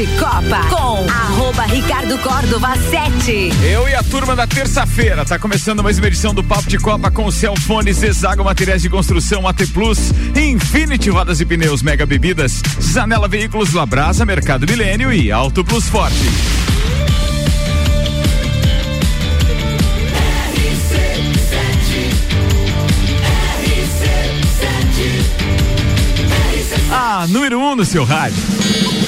de Copa com arroba Ricardo Córdova 7. Eu e a turma da terça-feira, tá começando mais uma edição do Papo de Copa com o Celfone, Zezago Materiais de Construção, AT Plus, Infinity Rodas e Pneus, Mega Bebidas, Zanela Veículos, Labrasa, Mercado Milênio e Auto Plus Forte. A número 1 um no seu rádio.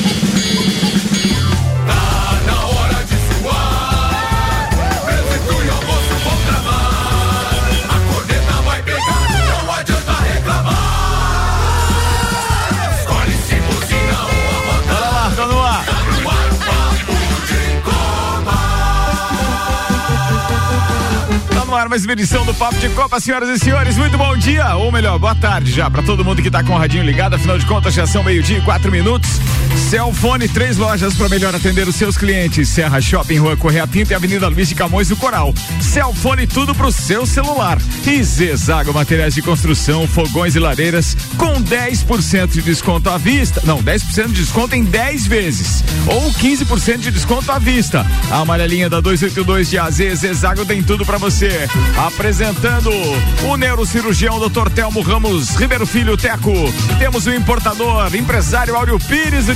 Ar mais uma edição do Papo de Copa, senhoras e senhores. Muito bom dia, ou melhor, boa tarde já para todo mundo que tá com o radinho ligado. Afinal de contas, já são meio-dia e quatro minutos. Celfone, três lojas para melhor atender os seus clientes. Serra Shopping, Rua Correia Pinto e Avenida Luiz de Camões do Coral. Celfone, tudo pro seu celular. E Zezago Materiais de Construção, fogões e lareiras com 10% de desconto à vista. Não, 10% de desconto em 10 vezes. Ou 15% de desconto à vista. A amarelinha da 282 de AZ, Zezago tem tudo para você. Apresentando o neurocirurgião Dr. Telmo Ramos Ribeiro Filho Teco. Temos o importador, empresário Áureo Pires do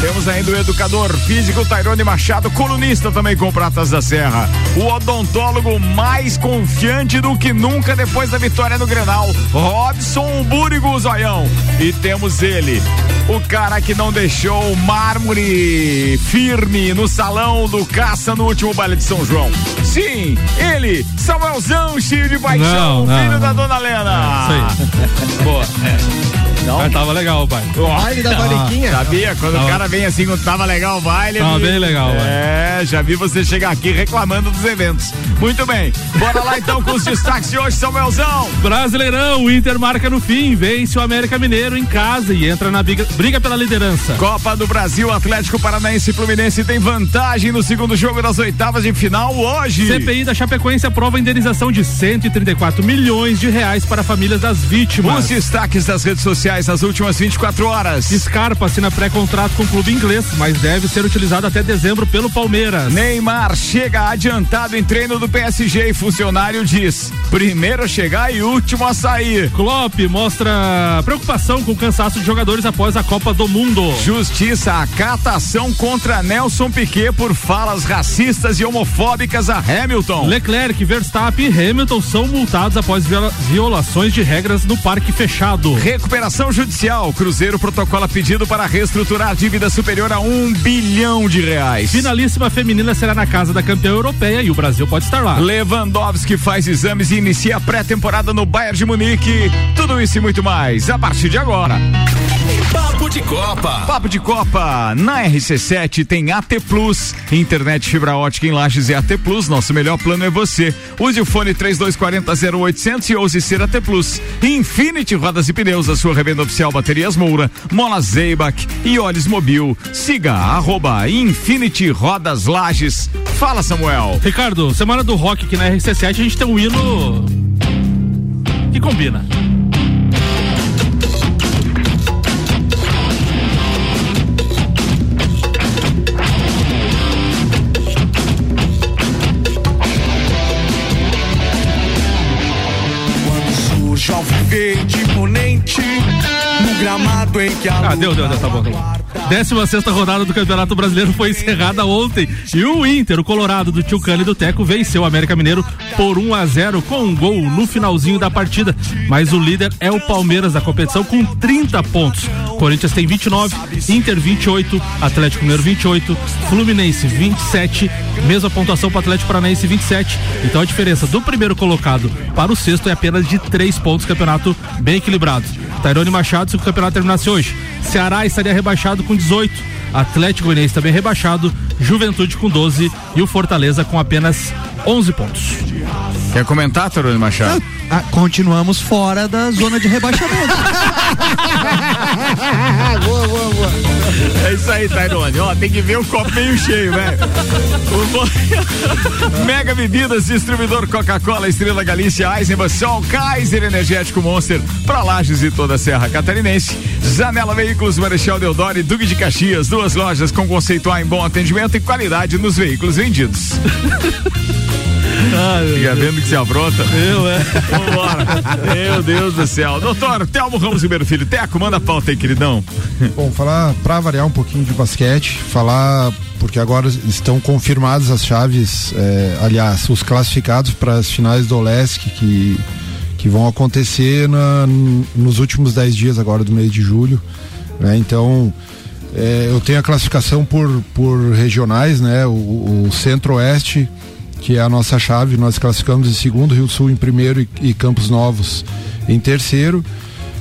Temos ainda o educador físico Tairone Machado, colunista também com Pratas da Serra. O odontólogo mais confiante do que nunca depois da vitória no Grenal, Robson Búrigo Zoião. E temos ele, o cara que não deixou o mármore firme no salão do caça no último baile de São João. Sim, ele, Samuelzão, cheio de paixão, Não, não, filho da não. dona Helena. É, isso aí. Boa. Não? Mas tava legal, pai. Baile da Valiquinha. Sabia? Quando o Tava- cara vem assim, quando tava legal o baile. Tava bem legal, É, já vi você chegar aqui reclamando dos eventos. Muito bem. Bora lá então com os destaques de hoje, Samuelzão. Brasileirão, o Inter marca no fim, vence o América Mineiro em casa e entra na briga, briga pela liderança. Copa do Brasil, Atlético Paranaense e Fluminense tem vantagem no segundo jogo das oitavas de final hoje. CPI da Chapecoense aprova a indenização de 134 milhões de reais para famílias das Os vítimas. destaques das redes sociais nas últimas 24 horas. Scarpa assina pré-contrato com o clube inglês, mas deve ser utilizado até dezembro pelo Palmeiras. Neymar chega adiantado em treino do PSG e funcionário diz: primeiro a chegar e último a sair. Klopp mostra preocupação com o cansaço de jogadores após a Copa do Mundo. Justiça acata ação contra Nelson Piquet por falas racistas e homofóbicas a Hamilton. Leclerc, Verstappen e Hamilton são multados após viola- violações de regras no parque fechado. Recuperação judicial. Cruzeiro protocola pedido para reestruturar dívida superior a um bilhão de reais. Finalíssima feminina será na casa da campeã europeia e o Brasil pode estar lá. Lewandowski faz exames e inicia a pré-temporada no Bayern de Munique. Tudo isso e muito mais a partir de agora. De Copa. Papo de Copa. Na RC7 tem AT Plus. Internet fibra ótica em Lages e AT Plus. Nosso melhor plano é você. Use o fone 3240 0800 e ouse ser AT Plus. Infinity Rodas e Pneus, a sua revenda oficial Baterias Moura, Mola Zeibach e Olhos Mobil. Siga arroba Infinity Rodas Lages. Fala, Samuel. Ricardo, semana do rock aqui na RC7 a gente tem um hino que combina. Verde imponente no gramado em que a Ah, deu, deu, deu, tá bom, tá bom. 16 rodada do Campeonato Brasileiro foi encerrada ontem e o Inter, o Colorado do Tio e do Teco, venceu o América Mineiro por 1 a 0 com um gol no finalzinho da partida. Mas o líder é o Palmeiras da competição com 30 pontos. Corinthians tem 29, Inter 28, Atlético Mineiro 28, Fluminense 27, mesma pontuação para o Atlético Paranaense 27. Então a diferença do primeiro colocado para o sexto é apenas de 3 pontos, campeonato bem equilibrado. Tairone Machado, se o campeonato terminasse hoje, Ceará estaria rebaixado com 18, Atlético Goianiense também rebaixado, Juventude com 12 e o Fortaleza com apenas 11 pontos. Quer comentar, Tarone Machado? Ah, continuamos fora da zona de rebaixamento. É isso aí, Tairone. Ó, tem que ver o copo meio cheio, velho. Mega Bebidas, distribuidor Coca-Cola, Estrela Galícia, Eisenbahn, Sol, Kaiser Energético Monster, pra Lages e toda a Serra Catarinense. Zanela Veículos, Marechal Deodoro e Duque de Caxias, duas lojas com conceito A em bom atendimento e qualidade nos veículos vendidos. Ah, Fica vendo que se apronta. Eu, é. Vambora. Meu Deus do céu. Doutor, Telmo Ramos Ribeiro Filho, Teco, manda a pauta aí, queridão. Bom, falar para variar um pouquinho de basquete, falar porque agora estão confirmadas as chaves, eh, aliás, os classificados para as finais do Olesc que que vão acontecer na, nos últimos 10 dias agora do mês de julho, né? Então, eh, eu tenho a classificação por, por regionais, né? O, o Centro-Oeste, que é a nossa chave, nós classificamos em segundo, Rio Sul em primeiro e, e Campos Novos em terceiro.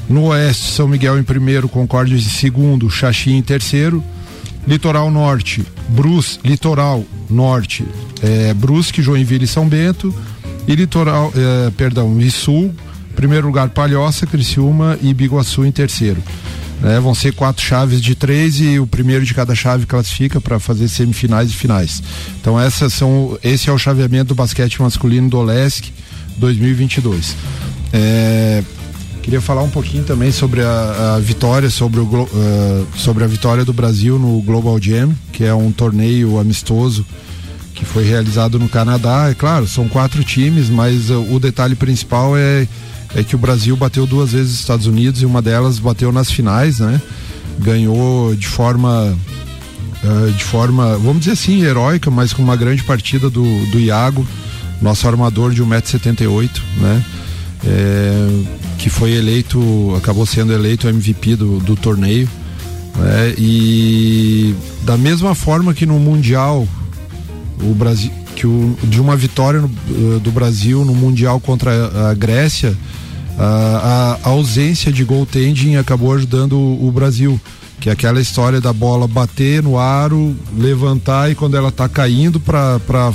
No Oeste, São Miguel em primeiro, Concórdia em segundo, Xaxim em terceiro. Litoral Norte, Brus, Litoral Norte, é, Brusque, Joinville e São Bento. E Litoral, é, perdão, e Sul, primeiro lugar Palhoça, Criciúma e Biguaçu em terceiro. Né? vão ser quatro chaves de três e o primeiro de cada chave classifica para fazer semifinais e finais. Então essas são, esse é o chaveamento do basquete masculino do Olesc 2022. É, queria falar um pouquinho também sobre a, a vitória, sobre, o, eh, sobre a vitória do Brasil no Global Jam, que é um torneio amistoso que foi realizado no Canadá. É claro, são quatro times, mas uh, o detalhe principal é, é que o Brasil bateu duas vezes os Estados Unidos e uma delas bateu nas finais, né? Ganhou de forma uh, de forma, vamos dizer assim, heróica, mas com uma grande partida do, do Iago, nosso armador de 1,78m, né? É, que foi eleito, acabou sendo eleito MVP do, do torneio. né? E da mesma forma que no Mundial o Brasil que o, de uma vitória no- eh, do Brasil no mundial contra a, a Grécia a, ausência de goaltending acabou ajudando o, Brasil que é aquela história da bola bater no aro levantar e quando ela tá caindo para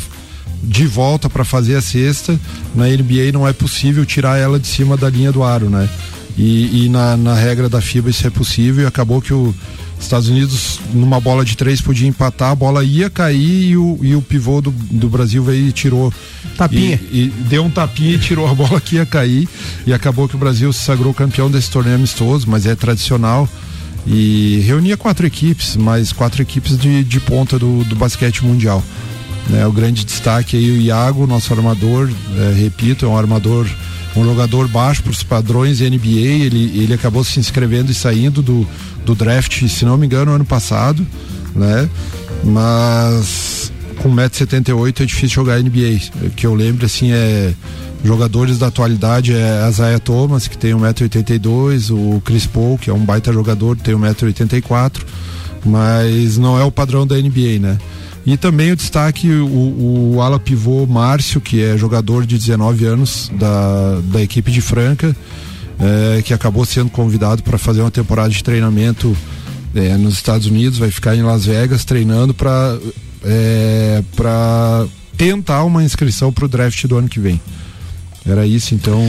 de volta para fazer a cesta na NBA não é possível tirar ela de cima da linha do aro né? E, e na, na regra da FIBA isso é possível e acabou que o Estados Unidos, numa bola de três, podia empatar, a bola ia cair e o, e o pivô do, do Brasil veio e tirou. Tapinha. E, e deu um tapinha e tirou a bola que ia cair. E acabou que o Brasil se sagrou campeão desse torneio amistoso, mas é tradicional. E reunia quatro equipes, mas quatro equipes de, de ponta do, do basquete mundial. Né, o grande destaque aí o Iago, nosso armador, é, repito, é um armador, um jogador baixo para os padrões NBA. Ele, ele acabou se inscrevendo e saindo do, do draft, se não me engano, ano passado, né? Mas com 1,78m é difícil jogar NBA. O que eu lembro assim é jogadores da atualidade é a Zaya Thomas, que tem 1,82m, o Chris Paul, que é um baita jogador, tem 1,84m, mas não é o padrão da NBA, né? E também o destaque, o, o ala pivô Márcio, que é jogador de 19 anos da, da equipe de Franca, eh, que acabou sendo convidado para fazer uma temporada de treinamento eh, nos Estados Unidos, vai ficar em Las Vegas treinando para para tentar uma inscrição para o draft do ano que vem. Era isso, então.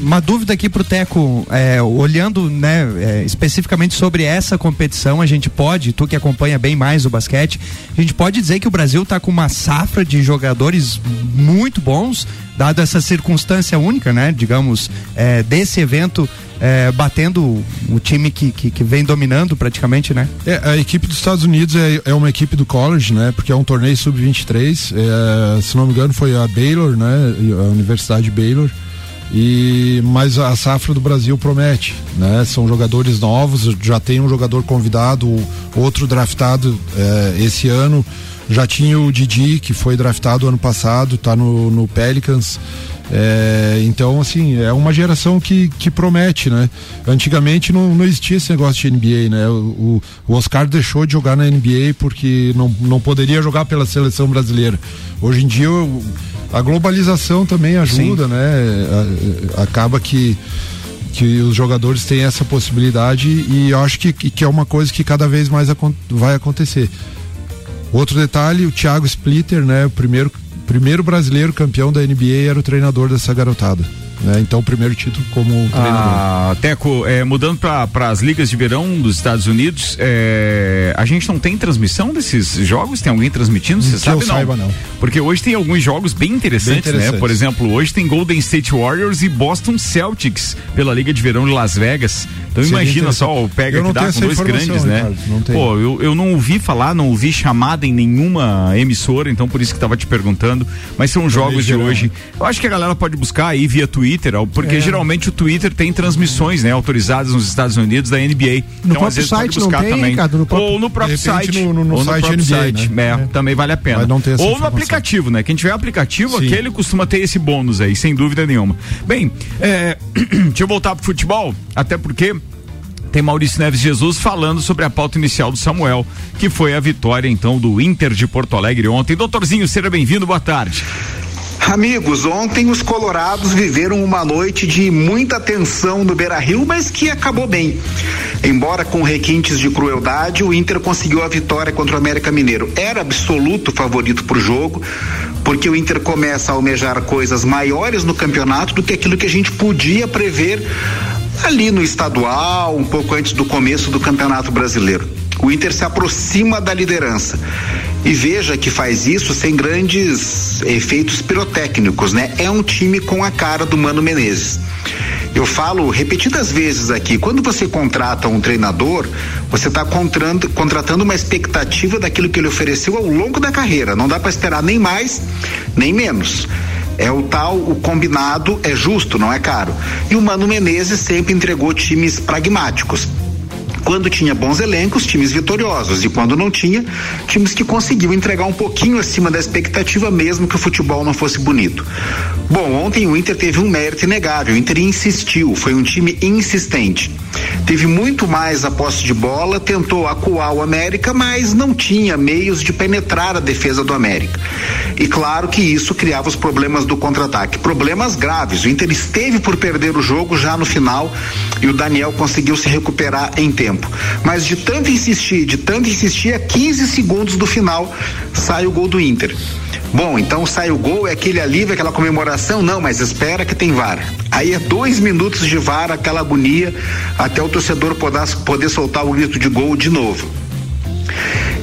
Uma dúvida aqui pro Teco, é, olhando né, é, especificamente sobre essa competição, a gente pode, tu que acompanha bem mais o basquete, a gente pode dizer que o Brasil tá com uma safra de jogadores muito bons, dado essa circunstância única, né? Digamos, é, desse evento é, batendo o time que, que, que vem dominando praticamente, né? É, a equipe dos Estados Unidos é, é uma equipe do college, né? Porque é um torneio sub-23. É, se não me engano, foi a Baylor, né? A Universidade Baylor. E mas a safra do Brasil promete, né? São jogadores novos, já tem um jogador convidado, outro draftado é, esse ano. Já tinha o Didi, que foi draftado ano passado, tá no, no Pelicans. É, então, assim, é uma geração que, que promete, né? Antigamente não, não existia esse negócio de NBA, né? O, o Oscar deixou de jogar na NBA porque não, não poderia jogar pela seleção brasileira. Hoje em dia a globalização também ajuda, né? A- a- acaba que que os jogadores têm essa possibilidade e eu acho que, que é uma coisa que cada vez mais vai acontecer. Outro detalhe, o Thiago Splitter, né, o primeiro primeiro brasileiro campeão da NBA era o treinador dessa garotada. Né? Então, o primeiro título como treinador. Ah, Teco, é, mudando para as ligas de verão dos Estados Unidos, é, a gente não tem transmissão desses jogos? Tem alguém transmitindo? Você sabe eu não? saiba, não. Porque hoje tem alguns jogos bem interessantes, Bem né? Por exemplo, hoje tem Golden State Warriors e Boston Celtics pela Liga de Verão de Las Vegas. Então Seria imagina só o pega que dá com dois grandes, né? Ricardo, não. Pô, eu, eu não ouvi falar, não ouvi chamada em nenhuma emissora, então por isso que tava te perguntando. Mas são jogos de hoje. Eu acho que a galera pode buscar aí via Twitter, É. porque geralmente o Twitter tem transmissões, né, autorizadas nos Estados Unidos da NBA. então, próprio às vezes pode site não buscar tem, também. Ricardo? No próprio- Ou no próprio repente, site. no- no- no ou no site próprio NBA, site. né? É, também vale a pena. Ou no informação. aplicativo, né? Quem tiver aplicativo, Sim. aquele costuma ter esse bônus aí, sem dúvida nenhuma. Bem, é, deixa eu voltar pro futebol, até porque tem Maurício Neves Jesus falando sobre a pauta inicial do Samuel, que foi a vitória então do Inter de Porto Alegre ontem. Doutorzinho, seja bem-vindo, boa tarde. Amigos, ontem os colorados viveram uma noite de muita tensão no Beira-Rio, mas que acabou bem. Embora com requintes de crueldade, o Inter conseguiu a vitória contra o América Mineiro. Era absoluto favorito para o jogo, porque o Inter começa a almejar coisas maiores no campeonato do que aquilo que a gente podia prever ali no estadual, um pouco antes do começo do Campeonato Brasileiro. O Inter se aproxima da liderança. E veja que faz isso sem grandes efeitos pirotécnicos, né? É um time com a cara do Mano Menezes. Eu falo repetidas vezes aqui, quando você contrata um treinador, você está contratando uma expectativa daquilo que ele ofereceu ao longo da carreira. Não dá para esperar nem mais, nem menos. É o tal, o combinado é justo, não é caro. E o Mano Menezes sempre entregou times pragmáticos. Quando tinha bons elencos, times vitoriosos. E quando não tinha, times que conseguiam entregar um pouquinho acima da expectativa, mesmo que o futebol não fosse bonito. Bom, ontem o Inter teve um mérito inegável. O Inter insistiu, foi um time insistente. Teve muito mais a posse de bola, tentou acuar o América, mas não tinha meios de penetrar a defesa do América. E claro que isso criava os problemas do contra-ataque. Problemas graves. O Inter esteve por perder o jogo já no final e o Daniel conseguiu se recuperar em tempo. Mas de tanto insistir, de tanto insistir, a 15 segundos do final sai o gol do Inter. Bom, então sai o gol, é aquele alívio, aquela comemoração? Não, mas espera que tem VAR. Aí é dois minutos de VAR, aquela agonia, até o torcedor poder, poder soltar o grito de gol de novo.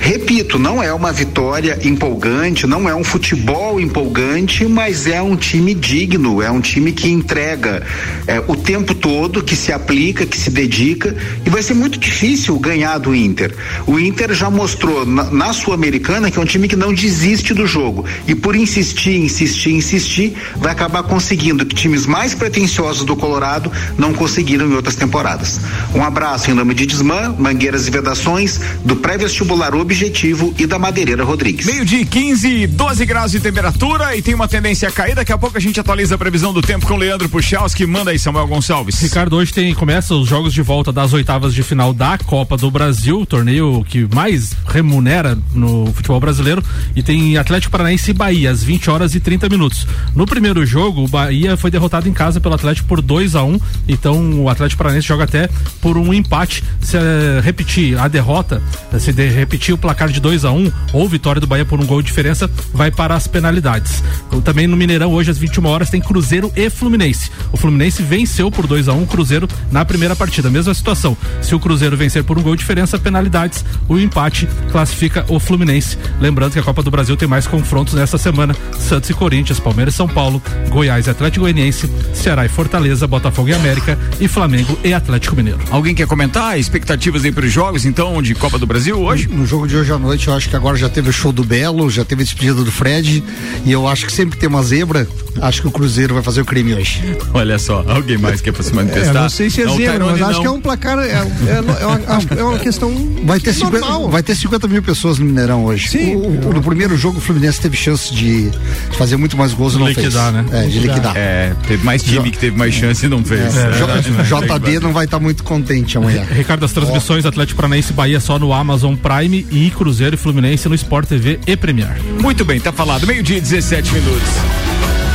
Repito, não é uma vitória empolgante, não é um futebol empolgante, mas é um time digno, é um time que entrega é, o tempo todo, que se aplica, que se dedica e vai ser muito difícil ganhar do Inter. O Inter já mostrou na, na Sul-Americana que é um time que não desiste do jogo e por insistir, insistir, insistir, vai acabar conseguindo que times mais pretensiosos do Colorado não conseguiram em outras temporadas. Um abraço em nome de Desmã, Mangueiras e Vedações, do pré-vestibular Objetivo e da Madeireira Rodrigues. Meio-dia e 15, 12 graus de temperatura e tem uma tendência a cair. Daqui a pouco a gente atualiza a previsão do tempo com o Leandro Puchalski. Manda aí, Samuel Gonçalves. Ricardo, hoje tem começa os jogos de volta das oitavas de final da Copa do Brasil, o torneio que mais remunera no futebol brasileiro, e tem Atlético Paranaense e Bahia às 20 horas e 30 minutos. No primeiro jogo, o Bahia foi derrotado em casa pelo Atlético por 2 a 1 então o Atlético Paranaense joga até por um empate. Se eh, repetir a derrota, se de, repetir o placar de 2 a 1 ou vitória do Bahia por um gol de diferença, vai para as penalidades. Também no Mineirão, hoje às 21 horas, tem Cruzeiro e Fluminense. O Fluminense venceu por 2 a 1 o Cruzeiro na primeira partida. Mesma situação. Se o Cruzeiro vencer por um gol de diferença, penalidades, o empate classifica o Fluminense. Lembrando que a Copa do Brasil tem mais confrontos nesta semana: Santos e Corinthians, Palmeiras e São Paulo, Goiás e Atlético Goianiense, Ceará e Fortaleza, Botafogo e América e Flamengo e Atlético Mineiro. Alguém quer comentar expectativas aí para os jogos, então, de Copa do Brasil hoje? No jogo de hoje à noite, eu acho que agora já teve o show do Belo, já teve a despedida do Fred, e eu acho que sempre que tem uma zebra, acho que o Cruzeiro vai fazer o crime hoje. Olha só, alguém mais quer se manifestar? É, não sei se é Não, zebra, mas acho não. que é um placar. É, é, é uma, acho é uma questão. Vai ter, 50, normal. vai ter 50 mil pessoas no Mineirão hoje. Sim. O, o- no primeiro jogo, o Fluminense teve chance de fazer muito mais gols e não Liquidar, fez. né? É, de liquidar. É, teve mais time que teve mais chance e não fez. É, É né? JD não vai estar muito contente amanhã. Ricardo, as transmissões Atlético Paranaense e Bahia só no Amazon Prime e Cruzeiro e Fluminense no Sport TV e Premier. Muito bem, tá falado. Meio-dia e 17 minutos.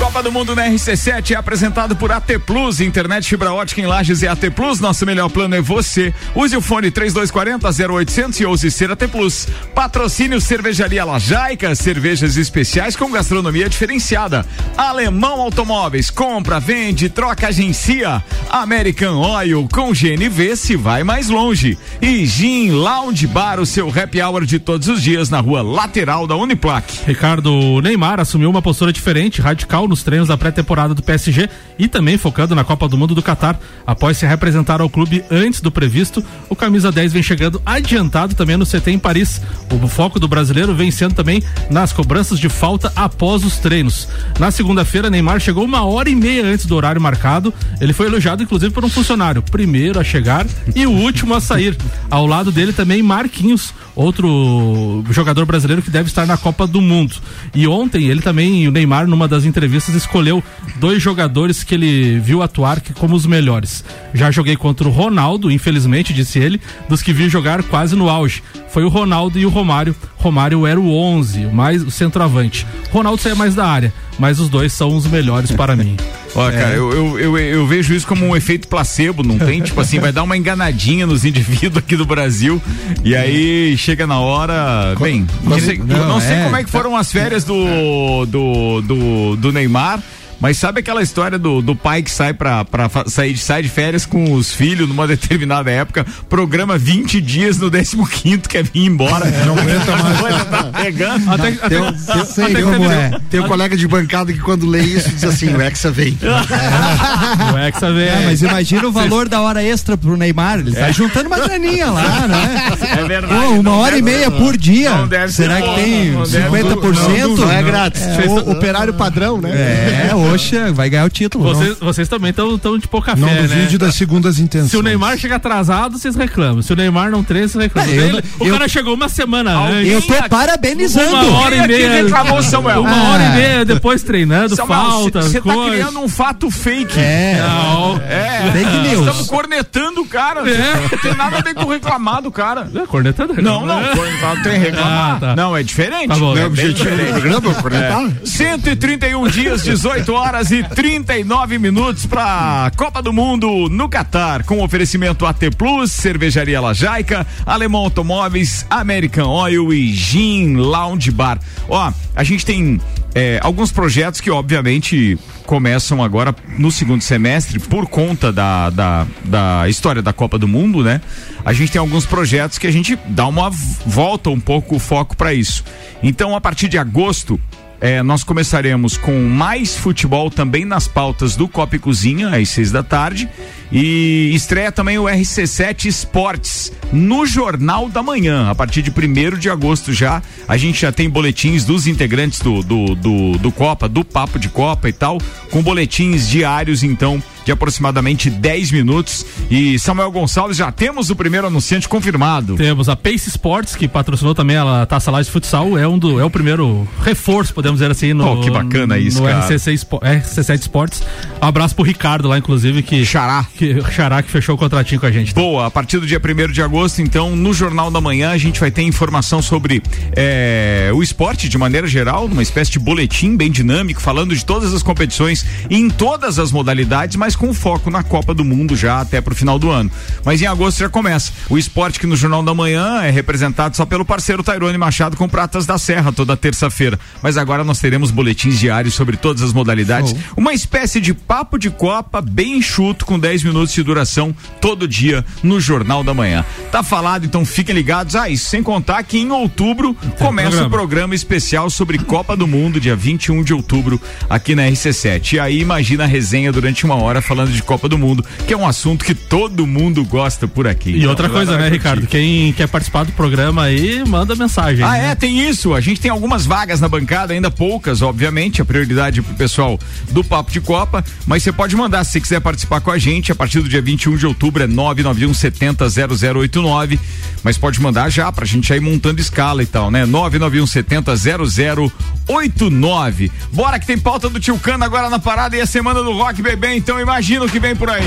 Copa do Mundo na RC7 é apresentado por AT Plus, internet fibra ótica em Lages e AT Plus. Nosso melhor plano é você. Use o fone 3240 0800 e ouse ser AT Plus. Patrocínio Cervejaria Lajaica, cervejas especiais com gastronomia diferenciada. Alemão Automóveis, compra, vende, troca, agencia. American Oil com GNV se vai mais longe. E Gin Lounge Bar, o seu happy hour de todos os dias na rua lateral da Uniplac. Ricardo Neymar assumiu uma postura diferente, radical nos treinos da pré-temporada do PSG e também focando na Copa do Mundo do Catar. Após se representar ao clube antes do previsto, o camisa 10 vem chegando adiantado também no CT em Paris. O foco do brasileiro vem sendo também nas cobranças de falta após os treinos. Na segunda-feira, Neymar chegou uma hora e meia antes do horário marcado. Ele foi elogiado inclusive por um funcionário, primeiro a chegar e o último a sair. Ao lado dele também Marquinhos, outro jogador brasileiro que deve estar na Copa do Mundo. E ontem ele também, o Neymar, numa das entrevistas, escolheu dois jogadores que ele viu atuar como os melhores. Já joguei contra o Ronaldo, infelizmente, disse ele, dos que vi jogar quase no auge. Foi o Ronaldo e o Romário. Romário era o 11, mais o centroavante. Ronaldo saía mais da área, mas os dois são os melhores para mim. Olha, cara, eu, eu, eu, eu vejo isso como um efeito placebo, não tem? tipo assim, vai dar uma enganadinha nos indivíduos aqui do Brasil e aí chega na hora. Bem, não sei, não sei como é que foram as férias do, do, do, do Neymar. Mas sabe aquela história do, do pai que sai pra, pra sair sai de férias com os filhos numa determinada época, programa 20 dias no 15 quer vir embora. Não aguenta mais. tá pegando. Até, Tem, até, um- tem, Sei tem- como tem- é. tem um colega de bancada que quando lê isso diz assim, o Hexa vem. o Hexa vem. É, mas imagina o valor da hora extra pro Neymar. Ele tá juntando uma graninha lá, né? É verdade. Pô, uma não hora e meia por dia. não Será ser que tem não deve- 50%? Não é grátis. O operário padrão, né? É, oxa, vai ganhar o título. Vocês, vocês também estão de pouca Não fé, né? duvide das segundas intenções. Se o Neymar chega atrasado, vocês reclamam. Se o Neymar não treina, vocês reclamam. É, eu- Ele- o eu- cara chegou uma semana antes. Eu tô aqui- parabenizando. Uma hora e meia. reclamou, Samuel? Uma Ah. hora e meia depois treinando, Samuel, falta, Você tá criando um fato fake. É, Não. É. Fake news. Estamos cornetando o cara. É. Não tem nada a ver com reclamar do cara. É, cornetando. Não, não, cornetar tem reclamar. Ah, tá. Não, é diferente. Tá bom. Não É é objetivo do diferente. programa, cornetar? 131 dias, 18 horas e 39 minutos para Copa do Mundo no Catar, com oferecimento AT Plus, Cervejaria Lajaica, Alemão Automóveis, American Oil e Gin Lounge Bar. Ó, a gente tem é, alguns projetos que, obviamente, começam agora no segundo semestre por conta da, da, da história da Copa do Mundo, né? A gente tem alguns projetos que a gente dá uma volta um pouco o foco para isso. Então, a partir de agosto, é, nós começaremos com mais futebol também nas pautas do Copa e Cozinha, às seis da tarde. E estreia também o RC7 Esportes no Jornal da Manhã. A partir de 1 de agosto já, a gente já tem boletins dos integrantes do, do, do, do Copa, do Papo de Copa e tal, com boletins diários, então, de aproximadamente 10 minutos. E Samuel Gonçalves, já temos o primeiro anunciante confirmado. Temos a Pace Sports, que patrocinou também a Taça Lá de Futsal, é, um do, é o primeiro reforço, podemos dizer assim, no, Oh, que bacana isso, no cara. RCC Espo- RC7 Sports. Um abraço pro Ricardo lá, inclusive, que. Xará. Que, Xará que fechou o contratinho com a gente. Boa, a partir do dia 1 de agosto, então, no Jornal da Manhã, a gente vai ter informação sobre é, o esporte de maneira geral, uma espécie de boletim bem dinâmico, falando de todas as competições em todas as modalidades, mas com foco na Copa do Mundo já até pro final do ano. Mas em agosto já começa. O esporte que no Jornal da Manhã é representado só pelo parceiro Tairone Machado com Pratas da Serra toda terça-feira. Mas agora nós teremos boletins diários sobre todas as modalidades. Uma espécie de papo de Copa bem enxuto, com 10 minutos de duração, todo dia no Jornal da Manhã. Tá falado, então fiquem ligados. Ah, isso sem contar que em outubro começa programa. o programa especial sobre Copa do Mundo, dia 21 de outubro, aqui na RC7. E aí imagina a resenha durante uma hora falando de Copa do Mundo, que é um assunto que todo mundo gosta por aqui. E Então, outra coisa, né, Ricardo? Quem quer participar do programa aí, manda mensagem. Ah, né? é, tem isso. A gente tem algumas vagas na bancada, ainda poucas, obviamente. A prioridade pro pessoal do Papo de Copa. Mas você pode mandar se você quiser participar com a gente. A partir do dia 21 de outubro é 991 70 0089. Mas pode mandar já pra gente aí montando escala e tal, né? 991 70 0089. Bora que tem pauta do Tio Cano agora na parada e a semana do Rock Bebê. Então imagina o que vem por aí.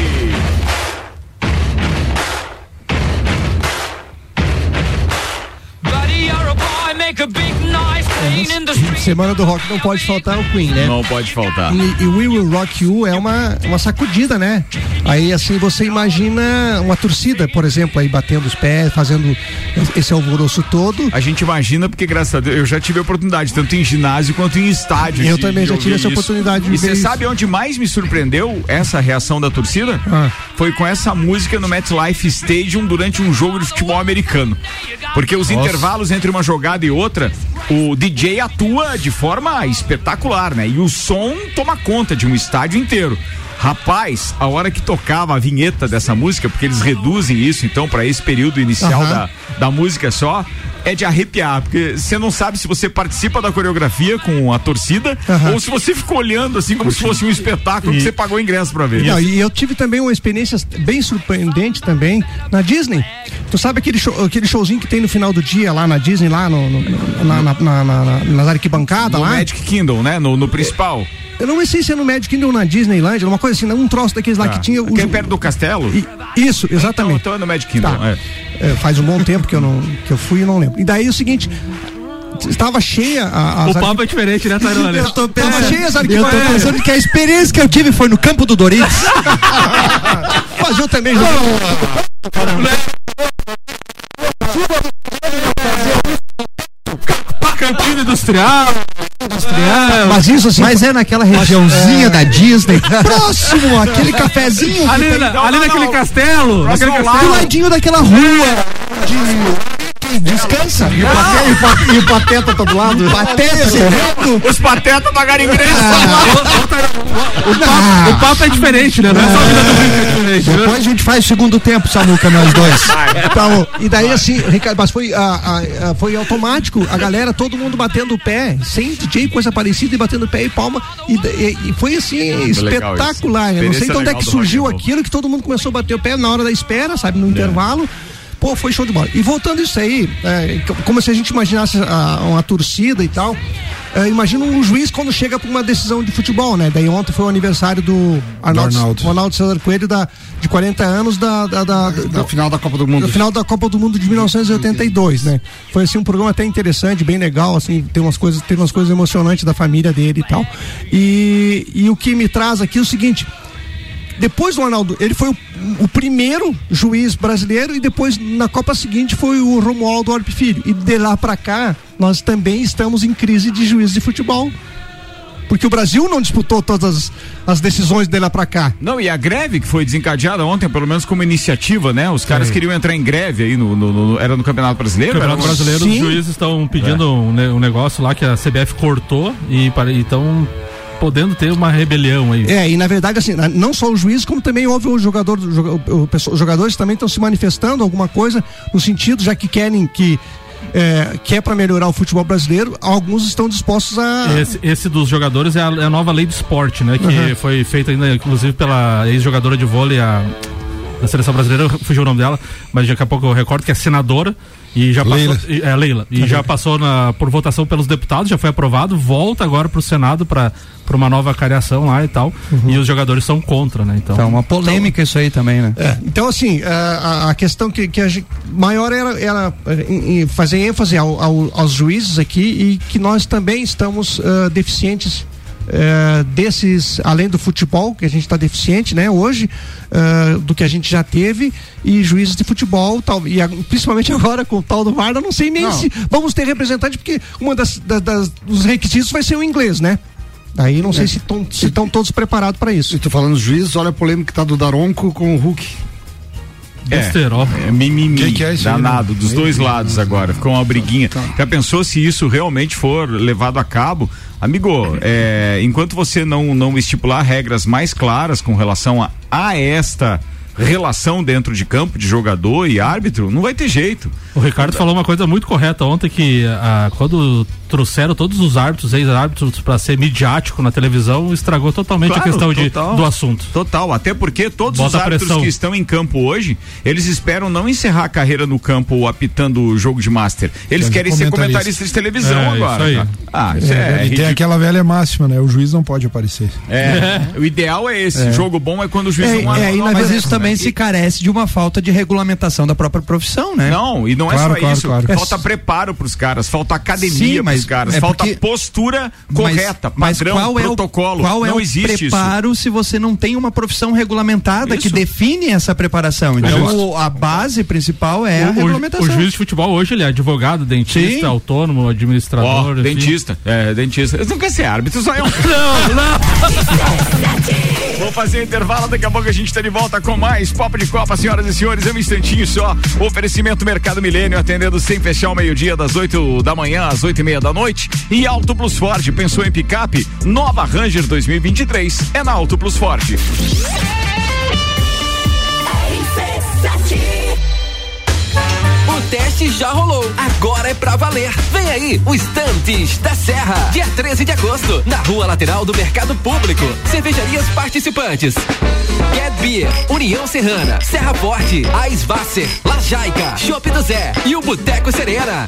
Buddy, you're a boy, make a big noise. Semana do Rock não pode faltar o Queen, né? Não pode faltar. E, e We Will Rock You é uma, uma sacudida, né? Aí assim você imagina uma torcida, por exemplo, aí batendo os pés, fazendo esse alvoroço todo. A gente imagina porque graças a Deus eu já tive a oportunidade tanto em ginásio quanto em estádio. Eu também já tive essa oportunidade de E você sabe onde mais me surpreendeu essa reação da torcida? Ah. Foi com essa música no MetLife Stadium durante um jogo de futebol americano. Porque os intervalos entre uma jogada e outra, o DJ atua de forma espetacular, né? E o som toma conta de um estádio inteiro. Rapaz, a hora que tocava a vinheta dessa música, porque eles reduzem isso então para esse período inicial Aham. da, da música só, é de arrepiar, porque você não sabe se você participa da coreografia com a torcida Aham. ou se você ficou olhando assim como se fosse um espetáculo que você pagou ingresso pra ver. Não, e eu tive também uma experiência bem surpreendente também na Disney. Tu sabe aquele, show- aquele showzinho que tem no final do dia lá na Disney, lá no, no- na, na, na, na- nas arquibancadas No lá? Magic Kingdom, né? No, no principal. Eu não sei se é no Magic Kingdom ou na Disneyland, uma coisa assim, um troço daqueles lá Ah, que tinha. que é perto do castelo? I- Isso, exatamente. Então, então é no Magic Kingdom. Tá. é. É, faz um bom tempo que eu não que eu fui e não lembro. E daí o seguinte, estava cheia a, as O papo é diferente, né, Tairone? Eu tô Tava pensando, cheia as eu tô arquibancadas. pensando que a experiência que eu tive foi no campo do Doritos. Mas eu também joguei. Cantina industrial. Mas isso assim, Mas é naquela regiãozinha da Disney. próximo, aquele cafezinho Ali, tem ali não, naquele não. castelo. Naquele ao do castelo. ladinho daquela rua de descansa. E o, pate- e o pa- e o pateta tá do lado. Pateta serrano. Os patetas da Garingrense. O papo, o papo é diferente, né? Não é só a vida do é diferente. né? Depois a gente faz o segundo tempo, Samuca, nós dois. Então, e daí assim, Ricardo, mas foi, ah, ah, ah, foi automático, a galera, todo mundo batendo o pé, sem DJ, coisa parecida, e batendo o pé e palma. E, e- e foi assim, legal espetacular. Eu não sei de onde é que surgiu aquilo, que todo mundo começou a bater o pé na hora da espera, sabe, no intervalo. Pô, foi show de bola. E voltando isso aí, é, como se a gente imaginasse a- uma torcida e tal. É, imagina um juiz quando chega para uma decisão de futebol, né? Daí ontem foi o aniversário do Arnaldo, Arnaldo. Ronaldo César Coelho da, de 40 anos da, da, da, da- final da Copa do Mundo. no final da Copa do Mundo de 1982, né? Foi assim um programa até interessante, bem legal, assim, tem umas coisas, tem umas coisas emocionantes da família dele e tal. E, e o que me traz aqui é o seguinte, depois do Arnaldo, ele foi o, o primeiro juiz brasileiro e depois na Copa seguinte foi o Romualdo Orbe Filho. E de lá pra cá, nós também estamos em crise de juiz de futebol. Porque o Brasil não disputou todas as, as decisões de lá pra cá. Não, e a greve que foi desencadeada ontem, pelo menos como iniciativa, né? Os caras queriam entrar em greve aí no, no- no- era no Campeonato Brasileiro? No Campeonato Brasileiro, Sim. os juízes estão pedindo um, ne- um negócio lá que a CBF cortou e estão podendo ter uma rebelião aí. É, e na verdade, assim, não só o juiz, como também houve o jogador, o os jogadores também estão se manifestando alguma coisa no sentido, já que querem que. É, que é para melhorar o futebol brasileiro, alguns estão dispostos a. Esse, esse dos jogadores é a, é a nova lei do esporte, né? Que Uhum. foi feita ainda, inclusive, pela ex-jogadora de vôlei, a, da seleção brasileira, fugiu o nome dela, mas daqui a pouco eu recordo que é senadora. E já passou. Leila. e- É, Leila. E já passou na, por votação pelos deputados, já foi aprovado, volta agora pro Senado para uma nova cariação lá e tal. E os jogadores são contra, né? Então, Então, uma polêmica isso aí também, né? É, então, assim, a, a- questão que, que a gente, maior era, era fazer ênfase ao- ao- aos juízes aqui e que nós também estamos ah, deficientes eh, desses, além do futebol, que a gente está deficiente, né, hoje, ah, do que a gente já teve, e juízes de futebol, tal, e a- principalmente agora com o tal do VAR, eu não sei nem Não. se vamos ter representante, porque uma das, da- das- dos requisitos vai ser o inglês, né? Daí não sei se estão todos preparados para isso. E tô falando dos juízes, olha a polêmica que tá do Daronco com o Hulk. Besterol. É mimimi, Que que é isso aí, danado, né? dos dois lados agora. Ficou uma briguinha. Já pensou se isso realmente for levado a cabo? Amigo, é, enquanto você não, não estipular regras mais claras com relação a, a esta relação dentro de campo de jogador e árbitro, não vai ter jeito. O Ricardo falou uma coisa muito correta ontem que ah, quando trouxeram todos os árbitros, ex-árbitros para ser midiático na televisão, estragou totalmente a Claro, questão de, total. do assunto. Total, até porque todos Bota os árbitros pressão. que estão em campo hoje, eles esperam não encerrar a carreira no campo apitando o jogo de master. Eles Quer querem ser comentarista. comentaristas de televisão É, agora. isso aí. cara. Ah, isso é, e tem ridículo. aquela velha máxima, né? O juiz não pode aparecer. É, o ideal é esse. Jogo bom é quando o juiz É, não é, e não aparece, Mas isso também né? se carece de uma falta de regulamentação da própria profissão, né? Não, e não é Claro, só claro, isso. claro. Falta preparo pros caras, falta academia Sim, pros mas caras, é falta porque- postura Mas- correta, mas padrão, qual é o- protocolo. qual é não o existe isso. preparo se você não tem uma profissão regulamentada que Isso. define essa preparação? Então, Justo. o- a base principal é a O- o, regulamentação. o juiz de futebol hoje ele é advogado, dentista, Sim. autônomo, administrador. enfim. dentista, é, dentista. Eles não querem ser árbitro, só eu. Não, não. Vou fazer intervalo, daqui a pouco a gente tá de volta com mais Papo de Copa, senhoras e senhores, é um instantinho só. Oferecimento Mercado Milênio, atendendo sem fechar o meio-dia, das 8 da manhã às 8 e meia da noite. E Auto Plus Ford, pensou em picape? Nova Ranger 2023 é na Auto Plus Ford. Teste já rolou, agora é pra valer. Vem aí, o Estantes da Serra, dia 13 de agosto, na rua lateral do Mercado Público. Cervejarias participantes. Get Beer, União Serrana, Serra Forte, Aisvasser, Lajaica, Chopp do Zé e o Boteco Serena.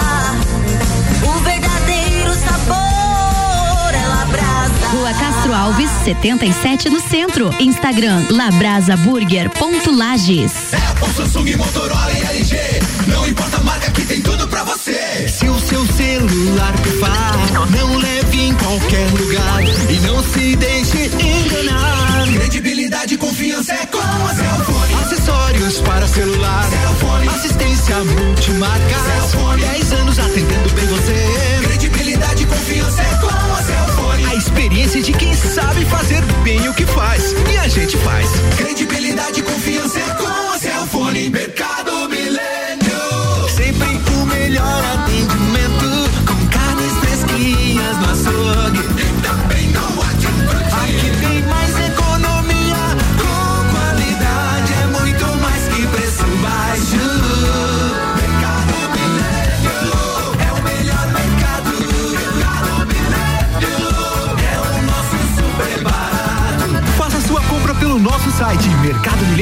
Rua Castro Alves, 77 no centro. Instagram labrasaburger.lages. Apple, Samsung, Motorola e LG. Não importa a marca que tem tudo pra você. Se o seu celular pifar, não leve em qualquer lugar e não se deixe enganar. Credibilidade e confiança é com a Cellfone. Acessórios para celular. Cellfone. Assistência multimarca. Cellfone. 10 anos atendendo bem você. Credibilidade e confiança é com a Cellfone. Experiência de quem sabe fazer bem o que faz. E a gente faz. Credibilidade e confiança é com a Cellfone. Mercado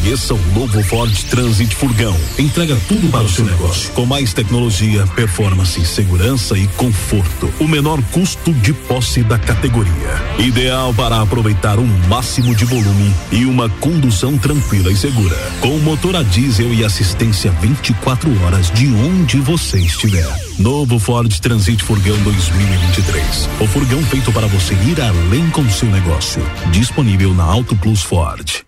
Conheça o novo Ford Transit Furgão. Entrega tudo para o seu negócio. Com mais tecnologia, performance, segurança e conforto. O menor custo de posse da categoria. Ideal para aproveitar o máximo de volume e uma condução tranquila e segura. Com motor a diesel e assistência 24 horas de onde você estiver. Novo Ford Transit Furgão 2023. O furgão feito para você ir além com seu negócio. Disponível na Auto Plus Ford.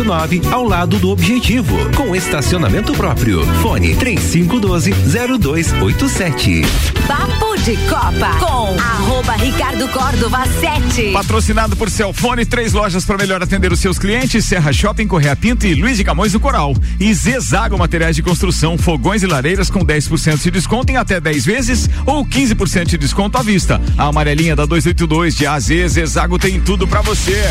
789 ao lado do Objetivo. Com estacionamento próprio. Fone 3512 0287. Papo de Copa com arroba Ricardo Córdova 7. Patrocinado por Celfone, três lojas para melhor atender os seus clientes: Serra Shopping, Correia Pinto e Luiz de Camões do Coral. E Zezago Materiais de Construção, fogões e lareiras com 10% de desconto em até 10 vezes ou 15% de desconto à vista. A amarelinha da 282 de AZ, Zezago tem tudo para você.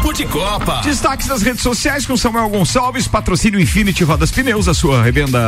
Papo de Copa. Destaques das redes sociais com Samuel Gonçalves, patrocínio Infinity Rodas Pneus, a sua revenda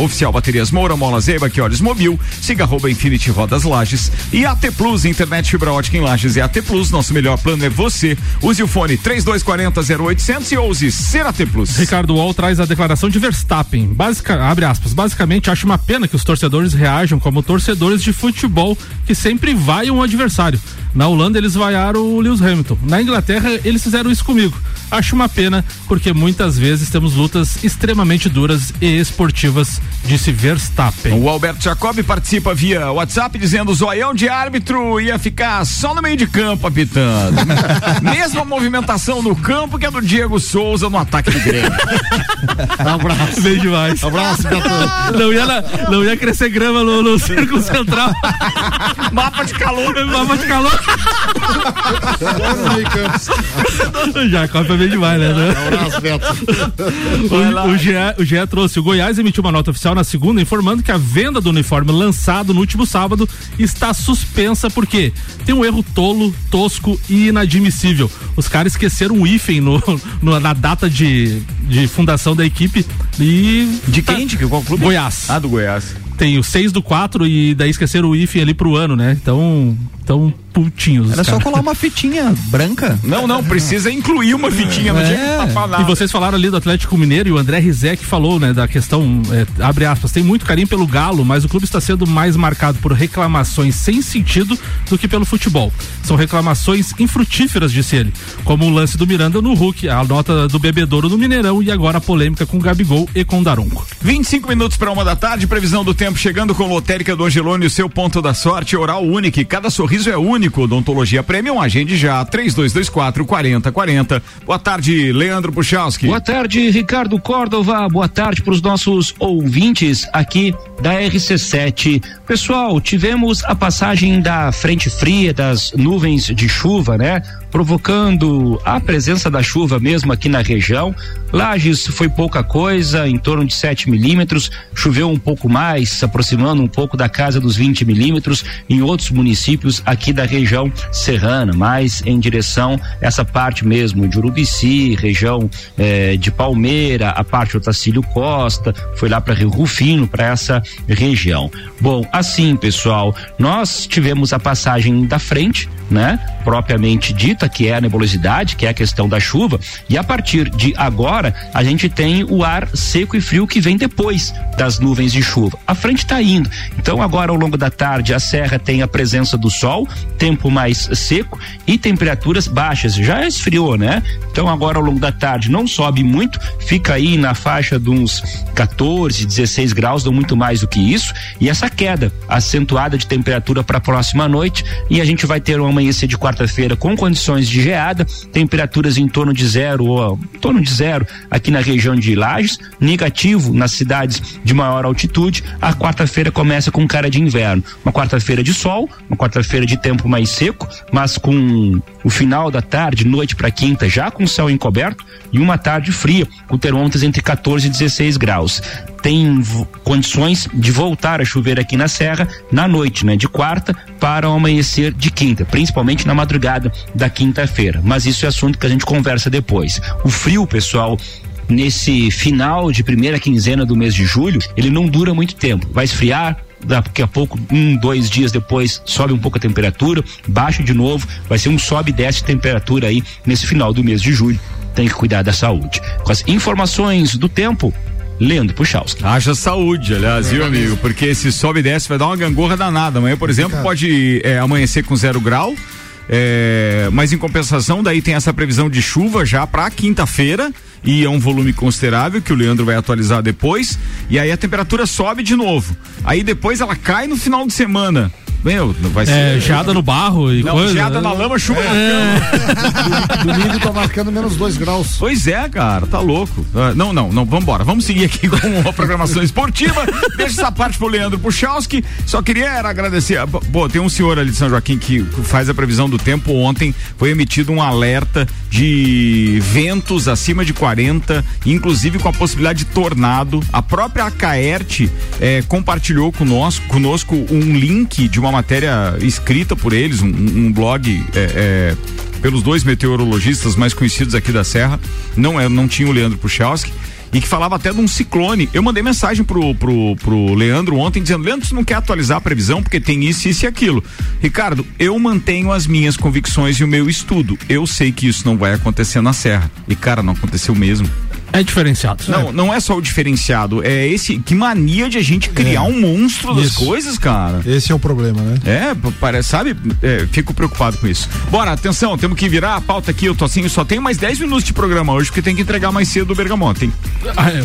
oficial Baterias Moura, Mola Zeiba, que olhos mobil, siga arroba Infinity Rodas Lages e AT Plus, internet fibra ótica em Lages e AT Plus, nosso melhor plano é você. Use o fone 3240 0800 e ouse ser AT Plus. Ricardo Wall traz a declaração de Verstappen. Basica, abre aspas. Basicamente, acho uma pena que os torcedores reajam como torcedores de futebol que sempre vaiam o adversário. Na Holanda eles vaiaram o Lewis Hamilton. Na Inglaterra eles fizeram isso comigo. Acho uma pena, porque muitas vezes temos lutas extremamente duras e esportivas, disse Verstappen. O Alberto Jacob participa via WhatsApp dizendo: o zoião de árbitro ia ficar só no meio de campo apitando. Mesma movimentação no campo que a do Diego Souza no ataque do Grêmio. abraço. Bem demais. Abraço. Não ia, não ia crescer grama no, no Círculo Central. Mapa de calor. Mapa de calor. Jacob é bem demais, né? abraço, Beto. O, o, GE, o GE trouxe. O Goiás emitiu uma nota oficial na segunda informando que a venda do uniforme lançado no último sábado está suspensa porque tem um erro tolo, tosco e inadmissível. Os caras esqueceram o hífen no, no, na data de, de fundação da equipe e. De quem? De qual clube? Goiás. Ah, do Goiás. Tem o 6 do 4 e daí esqueceram o hífen ali pro ano, né? Então. Então, putinhos. Era só colar uma fitinha branca. Não, não, precisa incluir uma fitinha no é. dia que tá E vocês falaram ali do Atlético Mineiro e o André Rizek falou, né, da questão, é, abre aspas, tem muito carinho pelo Galo, mas o clube está sendo mais marcado por reclamações sem sentido do que pelo futebol. São reclamações infrutíferas, disse ele, como o lance do Miranda no Hulk, a nota do bebedouro no Mineirão e agora a polêmica com Gabigol e com Daronco. 25 minutos para uma da tarde, previsão do tempo chegando com Lotérica do Angelone, o seu ponto da sorte, oral único, cada sorriso é único. Odontologia Premium, agende já, 3224 4040. Boa tarde, Leandro Puchalski. Boa tarde, Ricardo Córdova. Boa tarde para os nossos ouvintes aqui da RC7. Pessoal, tivemos a passagem da frente fria, das nuvens de chuva, né? Provocando a presença da chuva mesmo aqui na região. Lages foi pouca coisa, em torno de 7 milímetros. Choveu um pouco mais, aproximando um pouco da casa dos 20 milímetros. Em outros municípios aqui da região serrana, mais em direção essa parte mesmo de Urubici, região eh, de Palmeira, a parte do Otacílio Costa, foi lá para Rio Rufino, para essa região. Bom, assim, pessoal, nós tivemos a passagem da frente, né? Propriamente dita, que é a nebulosidade, que é a questão da chuva, e a partir de agora a gente tem o ar seco e frio que vem depois das nuvens de chuva. A frente está indo. Então, agora ao longo da tarde, a serra tem a presença do sol, tempo mais seco e temperaturas baixas. Já esfriou, né? Então, agora ao longo da tarde não sobe muito, fica aí na faixa de uns 14, 16 graus, não muito mais do que isso. E essa queda acentuada de temperatura para a próxima noite, e a gente vai ter um amanhecer de quarta-feira com condições de geada, temperaturas em torno de zero, ou em torno de zero aqui na região de Lages, negativo nas cidades de maior altitude. A quarta-feira começa com cara de inverno, uma quarta-feira de sol, uma quarta-feira de tempo mais seco, mas com o final da tarde, noite para quinta, já com céu encoberto e uma tarde fria, com termômetros entre 14 e 16 graus. Tem condições de voltar a chover aqui na Serra na noite, né? De quarta para o amanhecer de quinta, principalmente na madrugada da quinta-feira. Mas isso é assunto que a gente conversa depois. O frio, pessoal, nesse final de primeira quinzena do mês de julho, ele não dura muito tempo. Vai esfriar, daqui a pouco, um, dois dias depois, sobe um pouco a temperatura, baixa de novo, vai ser um sobe e desce de temperatura aí nesse final do mês de julho. Tem que cuidar da saúde. Com as informações do tempo, Leandro Puchalski. Haja saúde, aliás, viu, amigo? Porque esse sobe e desce vai dar uma gangorra danada. Amanhã, por exemplo, pode é, amanhecer com zero grau. É, mas em compensação, daí tem essa previsão de chuva já para quinta-feira e é um volume considerável que o Leandro vai atualizar depois. E aí a temperatura sobe de novo. Aí depois ela cai no final de semana. Meu, vai ser. É, geada no barro e Não, coisa. geada né? na lama, chuva É. na cama. Domingo tá marcando menos dois graus. Pois é, cara, tá louco. Ah, não, não, não, vambora. Vamos seguir aqui com a programação esportiva. Deixa essa parte pro Leandro Puchalski. Só queria era agradecer. Pô, tem um senhor ali de São Joaquim que faz a previsão do tempo. Ontem foi emitido um alerta de ventos acima de 40, inclusive com a possibilidade de tornado. A própria Acaerte eh, compartilhou conosco, conosco um link de uma matéria escrita por eles, um, um blog. eh, eh, pelos dois meteorologistas mais conhecidos aqui da Serra, não é, não tinha o Leandro Puchalski, e que falava até de um ciclone. Eu mandei mensagem pro, pro, pro Leandro ontem dizendo, Leandro, você não quer atualizar a previsão porque tem isso, isso e aquilo. Ricardo, eu mantenho as minhas convicções e o meu estudo. Eu sei que isso não vai acontecer na Serra. E cara, não aconteceu mesmo. É diferenciado. Não, não é só o diferenciado, é esse, que mania de a gente criar um monstro das Isso. coisas, cara. Esse é o problema, né? É, parece, sabe? É, fico preocupado com isso. Bora, atenção, temos que virar a pauta aqui. Eu tô assim, só tenho mais 10 minutos de programa hoje, porque tem que entregar mais cedo o Bergamota, hein?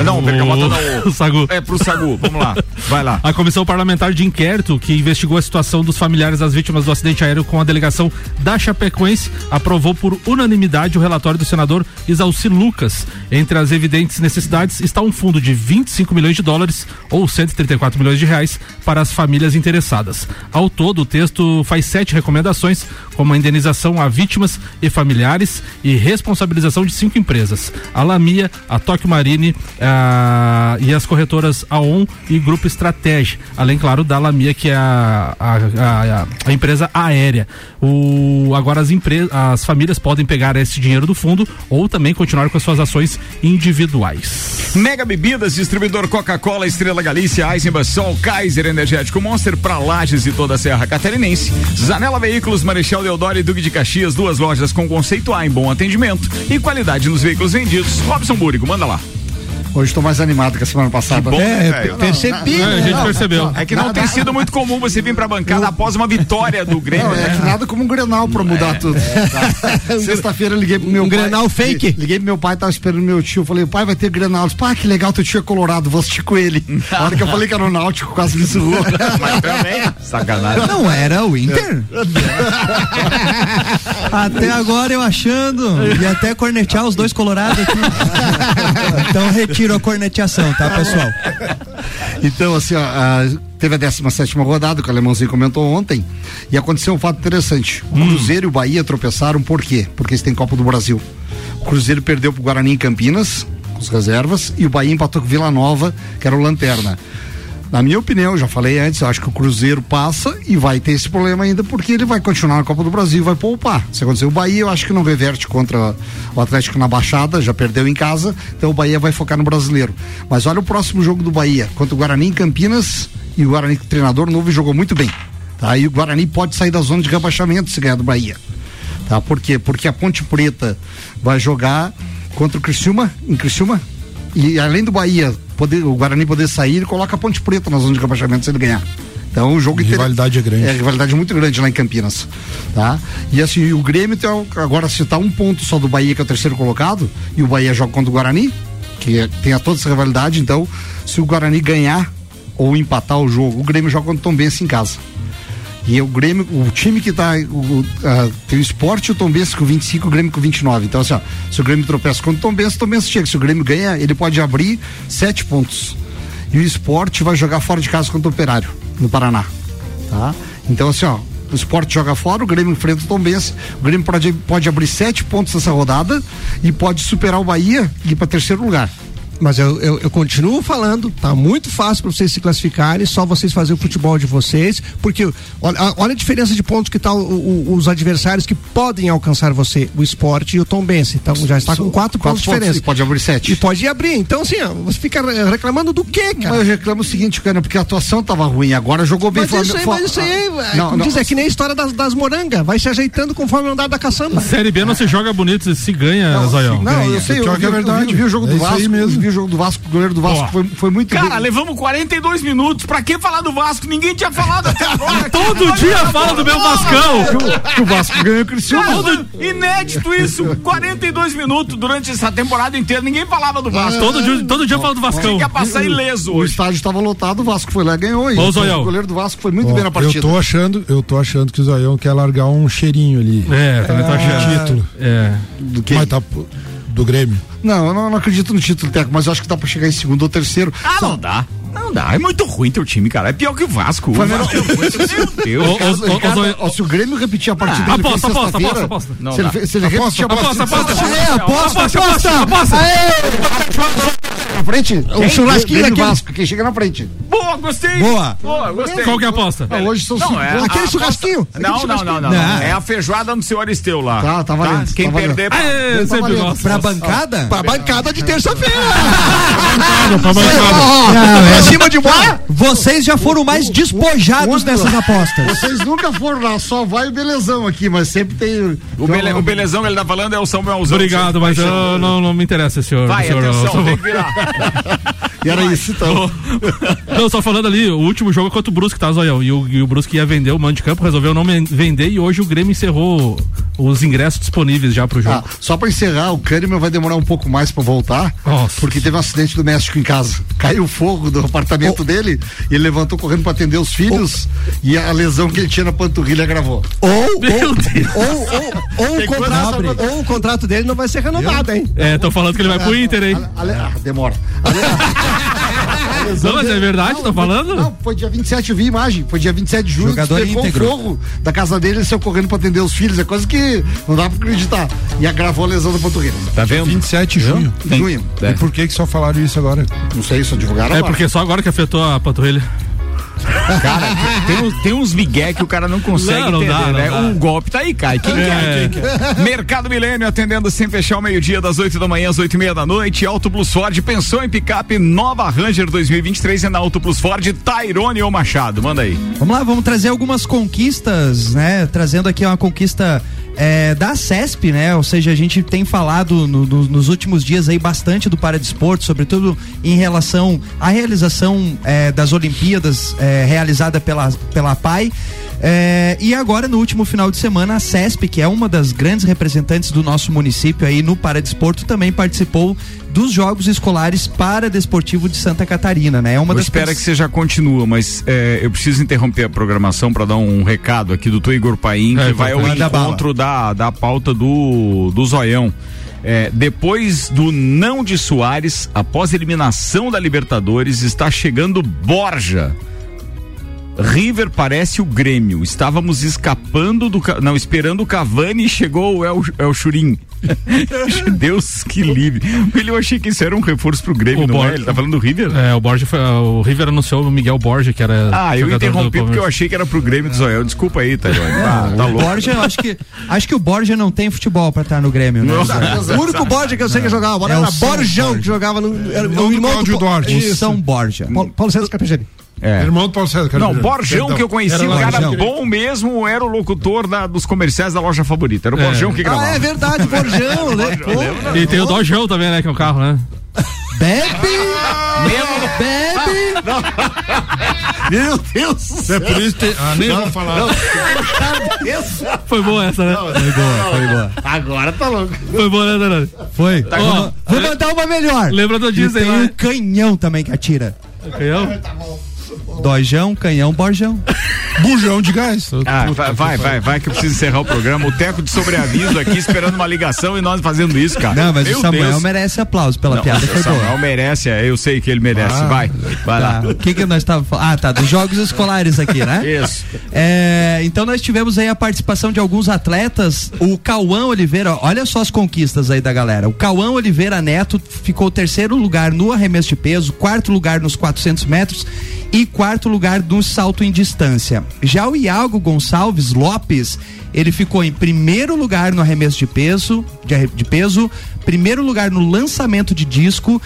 não, o Bergamota não. O Sagu. É pro Sagu, vamos lá. Vai lá. A Comissão Parlamentar de Inquérito, que investigou a situação dos familiares das vítimas do acidente aéreo com a delegação da Chapecoense, aprovou por unanimidade o relatório do senador Isalci Lucas. Entre as evidentes necessidades está um fundo de 25 milhões de dólares ou 134 milhões de reais para as famílias interessadas. Ao todo, o texto faz sete recomendações, como a indenização a vítimas e familiares e responsabilização de cinco empresas: a Lamia, a Tóquio Marine a- e as corretoras AON e Grupo Estratégia, além, claro, da Lamia, que é a, a, a- empresa aérea. O, agora as, as famílias podem pegar esse dinheiro do fundo ou também continuar com as suas ações individuais. Mega Bebidas, distribuidor Coca-Cola, Estrela Galícia, Eisenbach Sol, Kaiser Energético Monster para Lages e toda a Serra Catarinense. Zanela Veículos, Marechal Deodoro e Duque de Caxias, duas lojas com conceito A em bom atendimento e qualidade nos veículos vendidos. Robson Búrigo, manda lá. Hoje estou mais animado que a semana passada. Que bom, né, velho? percebi. Não, né? a gente Não, percebeu. não, É que não nada- tem sido muito comum você vir pra bancada após uma vitória do Grêmio. Não, é né? que nada como um Grenal pra mudar tudo. Sexta-feira eu liguei pro meu Um pai. Grenal fake? Liguei pro meu pai, tava esperando meu tio. Falei, pai, vai ter Grenal. Disse, Pá, que legal, teu tio é colorado, vou assistir com ele. A hora que eu falei que era o Náutico, quase me surrou. Mas também. Sacanagem. Não era o Inter? até agora eu achando. E até cornetear os dois colorados aqui. então retiro a corneteação, tá, pessoal? Então, assim, ó, teve a 17 rodada, que o Alemãozinho comentou ontem, e aconteceu um fato interessante. O Cruzeiro e o Bahia tropeçaram, por quê? Porque eles têm Copa do Brasil. O Cruzeiro perdeu pro Guarani em Campinas, com as reservas, e o Bahia empatou com Vila Nova, que era o Lanterna. Na minha opinião, já falei antes, acho que o Cruzeiro passa e vai ter esse problema ainda, porque ele vai continuar na Copa do Brasil vai poupar. Se acontecer o Bahia, eu acho que não reverte contra o Atlético na Baixada, já perdeu em casa, então o Bahia vai focar no brasileiro. Mas olha o próximo jogo do Bahia, contra o Guarani em Campinas, e o Guarani, treinador novo, jogou muito bem. Tá? E o Guarani pode sair da zona de rebaixamento se ganhar do Bahia. Tá? Por quê? Porque a Ponte Preta vai jogar contra o Criciúma, em Criciúma, e além do Bahia, poder, o Guarani poder sair, ele coloca a Ponte Preta na zona de rebaixamento se ele ganhar. Então o jogo rivalidade é grande. É, rivalidade muito grande lá em Campinas. Tá? E assim, o Grêmio tem, agora se tá um ponto só do Bahia, que é o terceiro colocado, e o Bahia joga contra o Guarani, que é- tem a toda essa rivalidade, então, se o Guarani ganhar ou empatar o jogo, o Grêmio joga contra o Tom Benz em casa. E o Grêmio, o time que tá. O, o, ah, tem o esporte o Tom Benz com 25 o Grêmio com 29. Então, assim, ó, se o Grêmio tropeça contra o Tom Benz, o Tom Benz chega. Se o Grêmio ganha, ele pode abrir sete pontos. E o esporte vai jogar fora de casa contra o Operário, no Paraná. Tá? Então, assim, ó, o esporte joga fora, o Grêmio enfrenta o Tom Benz. O Grêmio pode, pode abrir sete pontos nessa rodada e pode superar o Bahia e ir para terceiro lugar. Mas eu, eu, eu continuo falando, tá muito fácil para vocês se classificarem, só vocês fazerem o futebol de vocês, porque olha, a- olha a diferença de pontos que tá o- o- os adversários que podem alcançar você, o esporte e o Tom Bense. Então já está com quatro, pontos de diferença. E pode abrir sete. E pode abrir. Então, assim, ó, você fica re- reclamando do quê, cara? Mas eu reclamo o seguinte, cara, porque a atuação tava ruim, agora jogou bem Mas isso aí, Flamengo- mas isso aí é, Não, como não. diz, é que nem a história das, das morangas, vai se ajeitando conforme o andar da caçamba. Série B não se joga bonito, se ganha, Zoião. Não, eu sei, eu, Pior vi, que é eu vi- verdade. vi o jogo É do isso aí Vasco, mesmo. Vi o jogo do Vasco, o goleiro do Vasco foi, foi muito Cara, bem. levamos 42 minutos. Pra que falar do Vasco? Ninguém tinha falado até agora. Todo dia fala do meu Vascão. Que o Vasco ganhou o Cristiano. Cara, inédito isso. 42 minutos durante essa temporada inteira. Ninguém falava do Vasco. Todo dia, todo dia fala do Vascão. Tinha que passar ileso O hoje. estádio estava lotado, o Vasco foi lá e ganhou. E Ô, o goleiro do Vasco foi muito Ó, bem na partida. eu tô achando, eu tô achando que o Zoião quer largar um cheirinho ali. É, também tô achando. Título. É. Do quê? Mas tá do Grêmio. Não, eu não, não acredito no título técnico, mas eu acho que dá pra chegar em segundo ou terceiro. Ah, não dá. Não dá. É muito ruim teu time, cara. É pior que o Vasco. O Vasco é ruim. Meu Deus. Ricardo, ó, se o Grêmio repetir a partida Ah, aposta, aposta, aposta, aposta. Não se ele, se ele Aposta, repetir a Aposta, partida aposta. É, aposta, aposta! aposta. na frente, Um churrasquinho daquele. Vasco, quem chega na frente. Boa, gostei. Boa. Boa, gostei. Qual que é a aposta? Ah, hoje são Não, é Aquele a- churrasquinho. Não, não, não, não, Não. É a feijoada no seu Aristeu lá. Tá, tá valendo, Quem tá valendo. perder. Aê, sempre valendo. gosto. Pra bancada? Pra bancada de terça-feira. Pra bancada. Não, Pra é- cima de bola. Vocês já foram mais despojados nessas apostas. Vocês nunca foram lá, só vai o belezão aqui, mas sempre tem. O, bele, o belezão que ele tá falando é o São Melzão. Obrigado, mas eu não, não me interessa, senhor. Vai, senhor, atenção, tem que virar. E era isso, então. Não, só falando ali, o último jogo é contra o Brusque, tá, Zoião? E o, e o Brusque ia vender o mando de campo, resolveu não vender e hoje o Grêmio encerrou os ingressos disponíveis já pro jogo. Ah, só pra encerrar, o Kahneman vai demorar um pouco mais pra voltar, Nossa. porque teve um acidente doméstico em casa. Caiu fogo do apartamento dele, e ele levantou correndo pra atender os filhos, e a lesão que ele tinha na panturrilha agravou. Ou, Meu ou, Deus. ou, ou, ou o contrato, ou o contrato dele não vai ser renovado, hein? É, tô falando que ele vai pro Inter, hein? Ale- ah, demora. Não, mas é verdade, tá falando? Não, foi dia 27, eu vi imagem. Foi dia 27 de julho, Jogador despegou o íntegro. fogo da casa dele, ele saiu correndo pra atender os filhos. É coisa que não dá pra acreditar. E agravou a lesão da panturrilha. Tá vendo? 27 de junho. Junho. E por que que só falaram isso agora? Não sei, só divulgaram É agora. porque só agora que afetou a panturrilha. Cara, tem, uns- tem uns migué que o cara não consegue Não, não entender, dá, não né? dá. O golpe tá aí, cai. Quem É. quer? Quem quer? Mercado Milênio atendendo sem fechar o meio-dia, das 8 da manhã às 8 e meia da noite. Auto Plus Ford, pensou em picape, nova Ranger 2023 é na Auto Plus Ford, Tairone ou Machado. Manda aí. Vamos lá, vamos trazer algumas conquistas, né? Trazendo aqui uma conquista é, da CESP, né? Ou seja, a gente tem falado no- no- nos últimos dias aí bastante do Paradesporto, sobretudo em relação à realização é, das Olimpíadas é, realizada pela, pela PAI. É, e agora, no último final de semana, a CESP, que é uma das grandes representantes do nosso município aí no Paradesporto, também participou dos Jogos Escolares Paradesportivo de Santa Catarina, né? É uma Eu das espero que você já continua, mas é, eu preciso interromper a programação para dar um recado aqui do Dr. Igor Paim, É, que vai ao encontro da, da pauta do, do Zoião. É, depois do não de Soares, após a eliminação da Libertadores, está chegando Borja. River parece o Grêmio. Estávamos escapando do. Não, esperando o Cavani e chegou o El, El Churim. Deus que livre. Ele, eu achei que isso era um reforço pro Grêmio, O não Borja- é? Ele tá falando do River? É, o Borja foi, o River anunciou o Miguel Borja, que era. Ah, eu do interrompi porque eu achei que era pro Grêmio do Zoião. Desculpa aí, Tairone. Ah, tá o louco. Borja, eu acho que acho que o Borja não tem futebol pra estar no Grêmio, né? O único Borja que eu sei que jogava É o era Borjão, Borja. que jogava no. Era Não o do irmão do. Duarte. Isso. São Borja. Paulo, Paulo César Capegeni. É. Irmão do Paulo César. Não, Carneiro. Borjão Perdão. que eu conheci, Era o lá, cara Borjão. bom mesmo era o locutor da- dos comerciais da loja favorita. Era o É. Borjão que gravava. Ah, é verdade, Borjão, né? Pô, E tem o Dojão também, né? Que é um carro, né? Bebe! Mesmo Bebe! Meu Deus! É por isso que. Ah, nem vou falar. Foi boa essa, né? Foi boa, foi boa. Agora tá louco. Foi boa, né, Danone? Foi. Ó, Vou- Vou mandar uma melhor. Lembra do E Disney tem lá? um canhão também que atira. Canhão? Dojão, canhão, borjão. Bujão de gás. Ah, vai, vai, vai, vai, que eu preciso encerrar o programa. O Teco de sobreaviso aqui esperando uma ligação e nós fazendo isso, cara. Não, mas Meu o Samuel Deus. merece aplauso pela Não, piada, o foi Samuel boa. merece, é, eu sei que ele merece. Ah, vai, vai lá. Tá. O que que nós estávamos falando? Ah, tá, dos jogos escolares aqui, né? Isso. É, então nós tivemos aí a participação de alguns atletas. O Cauã Oliveira, olha só as conquistas aí da galera. O Cauã Oliveira Neto ficou terceiro lugar no arremesso de peso, quarto lugar nos 400 metros e quarto lugar no salto em distância. Já o Iago Gonçalves Lopes, ele ficou em primeiro lugar no arremesso de peso, de, de peso, primeiro lugar no lançamento de disco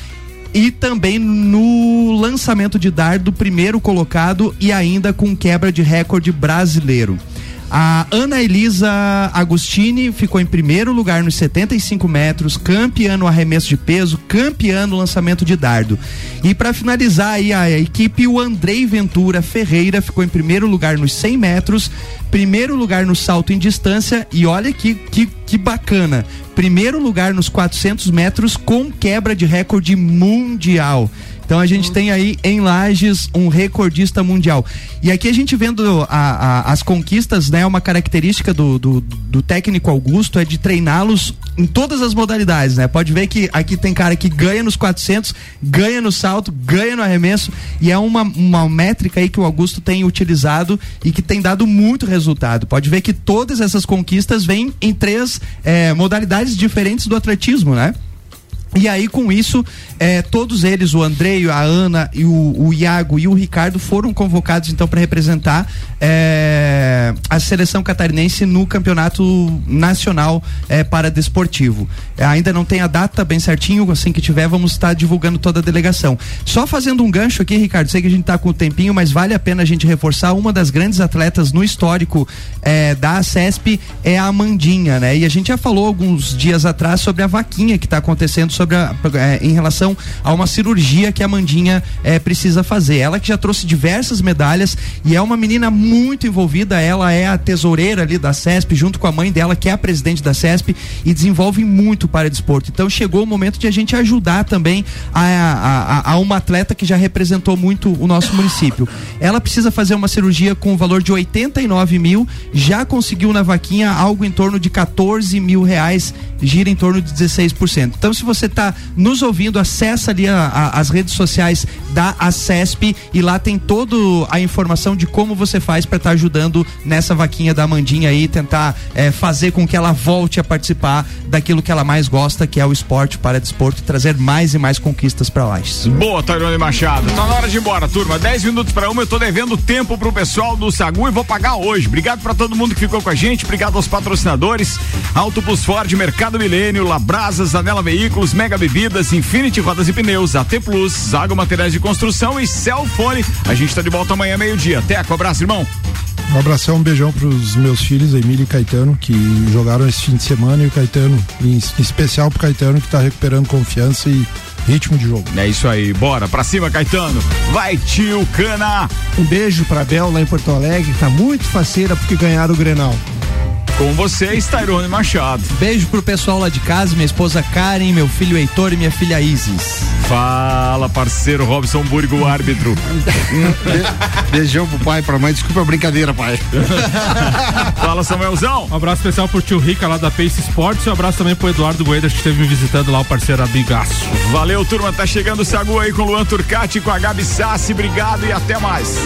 e também no lançamento de dardo, primeiro colocado e ainda com quebra de recorde brasileiro. A Ana Elisa Agostini ficou em primeiro lugar nos 75 metros, campeã no arremesso de peso, campeã no lançamento de dardo. E para finalizar aí a equipe, o Andrei Ventura Ferreira ficou em primeiro lugar nos 100 metros, primeiro lugar no salto em distância e olha que, que, que bacana, primeiro lugar nos 400 metros com quebra de recorde mundial. Então a gente tem aí em Lages um recordista mundial. E aqui a gente vendo a- a- as conquistas, né? Uma característica do, do, do técnico Augusto é de treiná-los em todas as modalidades, né? Pode ver que aqui tem cara que ganha nos 400, ganha no salto, ganha no arremesso e é uma, uma métrica aí que o Augusto tem utilizado e que tem dado muito resultado. Pode ver que todas essas conquistas vêm em três eh, modalidades diferentes do atletismo, né? E aí, com isso, eh, todos eles, o Andrei, a Ana, e o, o Iago e o Ricardo, foram convocados então para representar eh, a seleção catarinense no campeonato nacional eh, para desportivo. Ainda não tem a data bem certinho, assim que tiver, vamos estar divulgando toda a delegação. Só fazendo um gancho aqui, Ricardo, sei que a gente está com o tempinho, mas vale a pena a gente reforçar uma das grandes atletas no histórico eh, da CESP é a Amandinha, né? E a gente já falou alguns dias atrás sobre a vaquinha que está acontecendo sobre a, eh, em relação a uma cirurgia que a Amandinha eh, precisa fazer. Ela que já trouxe diversas medalhas e é uma menina muito envolvida. Ela é a tesoureira ali da CESP, junto com a mãe dela, que é a presidente da CESP, e desenvolve muito para desporto. Então chegou o momento de a gente ajudar também a, a, a- a uma atleta que já representou muito o nosso município. Ela precisa fazer uma cirurgia com o valor de 89 mil, já conseguiu na vaquinha algo em torno de 14 mil reais, gira em torno de 16%. Então, se você está nos ouvindo, acessa ali a- a- as redes sociais da ACESP e lá tem toda a informação de como você faz para estar ajudando nessa vaquinha da Amandinha aí, tentar eh, fazer com que ela volte a participar daquilo que ela mais gosta, que é o esporte para desporto, trazer mais e mais conquistas para lá. Boa, Tairone Machado. Tá na hora de ir embora, turma. 10 minutos para uma. Eu tô devendo tempo pro pessoal do Sagu e vou pagar hoje. Obrigado para todo mundo que ficou com a gente. Obrigado aos patrocinadores: Auto Plus Ford, Mercado Milênio, Labrasas, Anela Veículos, Mega Bebidas, Infinity Rodas e Pneus, AT Plus, Zago Materiais de Construção e Celfone. A gente tá de volta amanhã, meio-dia. Teco, abraço, irmão. Um abração, um beijão pros meus filhos, Emília e Caetano, que jogaram esse fim de semana, e o Caetano, em em especial pro Caetano, que tá recuperando confiança e ritmo de jogo. É isso aí, bora pra cima, Caetano. Vai, tio Cana. Um beijo pra Bel lá em Porto Alegre, que tá muito faceira porque ganharam o Grenal. Com vocês, Tairone Machado. Beijo pro pessoal lá de casa, minha esposa Karen, meu filho Heitor e minha filha Isis. Fala, parceiro Robson Burgo, o árbitro. Beijão pro pai, pra mãe. Desculpa a brincadeira, pai. Fala, Samuelzão. Um abraço especial pro tio Rica lá da Pace Sports e um abraço também pro Eduardo Goedas que esteve me visitando lá, o parceiro amigaço. Valeu, turma. Tá chegando o Sagu aí com o Luan Turcati, com a Gabi Sassi. Obrigado e até mais.